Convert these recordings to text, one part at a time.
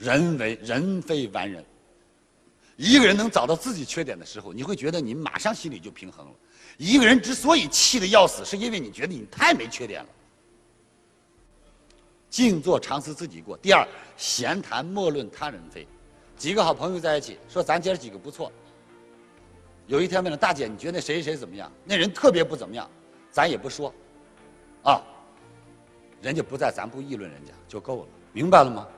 人为人非完人。一个人能找到自己缺点的时候，你会觉得你马上心里就平衡了。一个人之所以气得要死，是因为你觉得你太没缺点了。静坐常思自己过。第二，闲谈莫论他人非。几个好朋友在一起，说咱今儿几个不错。有一天问了大姐，你觉得谁谁谁怎么样？那人特别不怎么样，咱也不说，啊，人家不在，咱不议论人家就够了，明白了吗？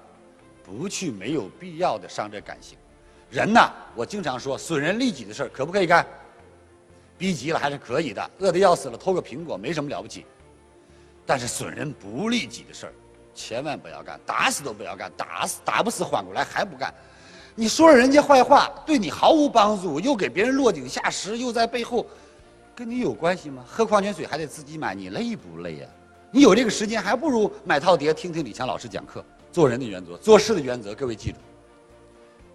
不去没有必要的伤这感情。人呐，我经常说，损人利己的事儿可不可以干？逼急了还是可以的，饿得要死了偷个苹果没什么了不起。但是损人不利己的事儿，千万不要干，打死都不要干，打死打不死缓过来还不干。你说了人家坏话，对你毫无帮助，又给别人落井下石，又在背后跟你有关系吗？喝矿泉水还得自己买，你累不累呀？你有这个时间，还不如买套碟听听李强老师讲课。做人的原则，做事的原则，各位记住。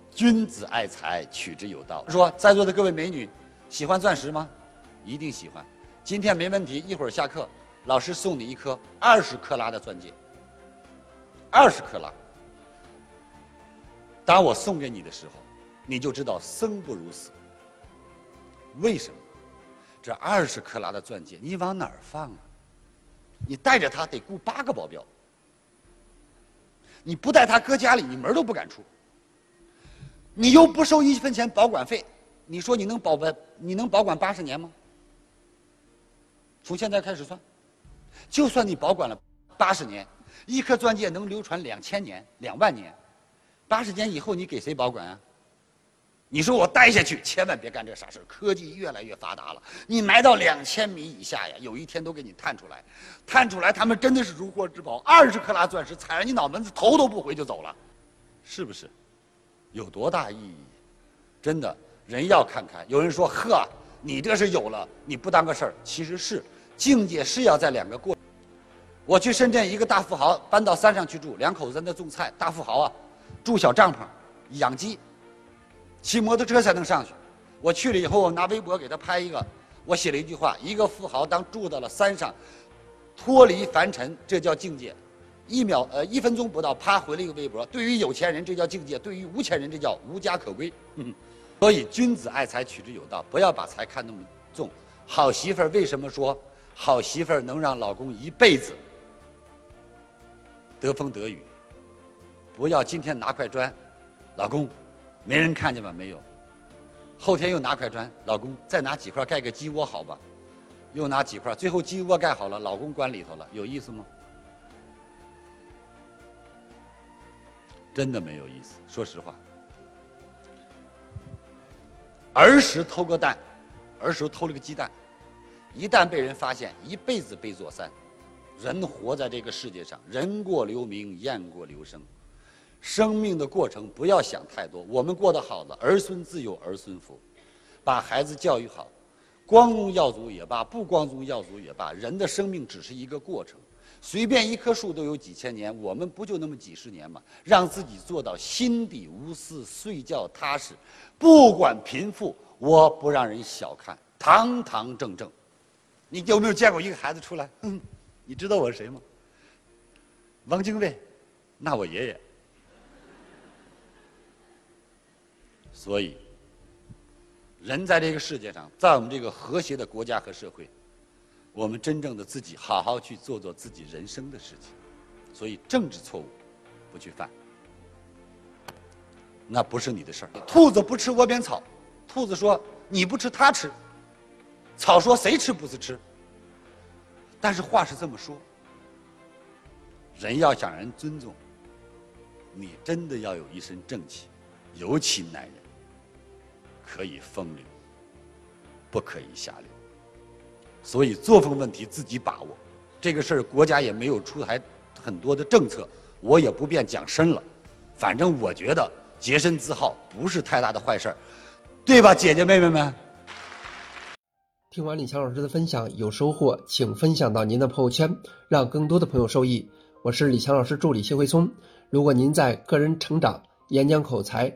君子爱财，取之有道。说在座的各位美女，喜欢钻石吗？一定喜欢。今天没问题，一会儿下课，老师送你一颗二十克拉的钻戒。二十克拉。当我送给你的时候，你就知道生不如死。为什么？这二十克拉的钻戒，你往哪儿放啊？你带着它得雇八个保镖。你不带他搁家里，你门都不敢出。你又不收一分钱保管费，你说你能保本你能保管八十年吗？从现在开始算，就算你保管了八十年，一颗钻戒能流传两千年、两万年，八十年以后你给谁保管啊？你说我待下去，千万别干这傻事科技越来越发达了，你埋到两千米以下呀，有一天都给你探出来，探出来他们真的是如获至宝，二十克拉钻石踩上你脑门子头都不回就走了，是不是？有多大意义？真的，人要看开。有人说：“呵，你这是有了，你不当个事儿。”其实是境界是要在两个过。我去深圳，一个大富豪搬到山上去住，两口子在那种菜。大富豪啊，住小帐篷，养鸡，骑摩托车才能上去。我去了以后，我拿微博给他拍一个，我写了一句话：一个富豪当住到了山上，脱离凡尘，这叫境界。一秒呃一分钟不到，啪回了一个微博。对于有钱人这叫境界，对于无钱人这叫无家可归。所以君子爱财，取之有道，不要把财看那么重。好媳妇儿为什么说好媳妇儿能让老公一辈子得风得雨？不要今天拿块砖，老公，没人看见吧？没有。后天又拿块砖，老公再拿几块盖个鸡窝好吧？又拿几块，最后鸡窝盖好了，老公关里头了，有意思吗？真的没有意思，说实话。儿时偷个蛋，儿时偷了个鸡蛋，一旦被人发现，一辈子背坐三。人活在这个世界上，人过留名，雁过留声。生命的过程不要想太多，我们过得好了，儿孙自有儿孙福。把孩子教育好，光宗耀祖也罢，不光宗耀祖也罢，人的生命只是一个过程。随便一棵树都有几千年，我们不就那么几十年吗？让自己做到心底无私，睡觉踏实，不管贫富，我不让人小看，堂堂正正。你有没有见过一个孩子出来？嗯，你知道我是谁吗？汪精卫，那我爷爷。所以，人在这个世界上，在我们这个和谐的国家和社会。我们真正的自己，好好去做做自己人生的事情。所以政治错误不去犯，那不是你的事儿。兔子不吃窝边草，兔子说你不吃它吃，草说谁吃不是吃。但是话是这么说，人要想人尊重，你真的要有一身正气，尤其男人，可以风流，不可以下流。所以作风问题自己把握，这个事儿国家也没有出台很多的政策，我也不便讲深了。反正我觉得洁身自好不是太大的坏事儿，对吧，姐姐妹妹们？听完李强老师的分享有收获，请分享到您的朋友圈，让更多的朋友受益。我是李强老师助理谢慧聪。如果您在个人成长、演讲口才、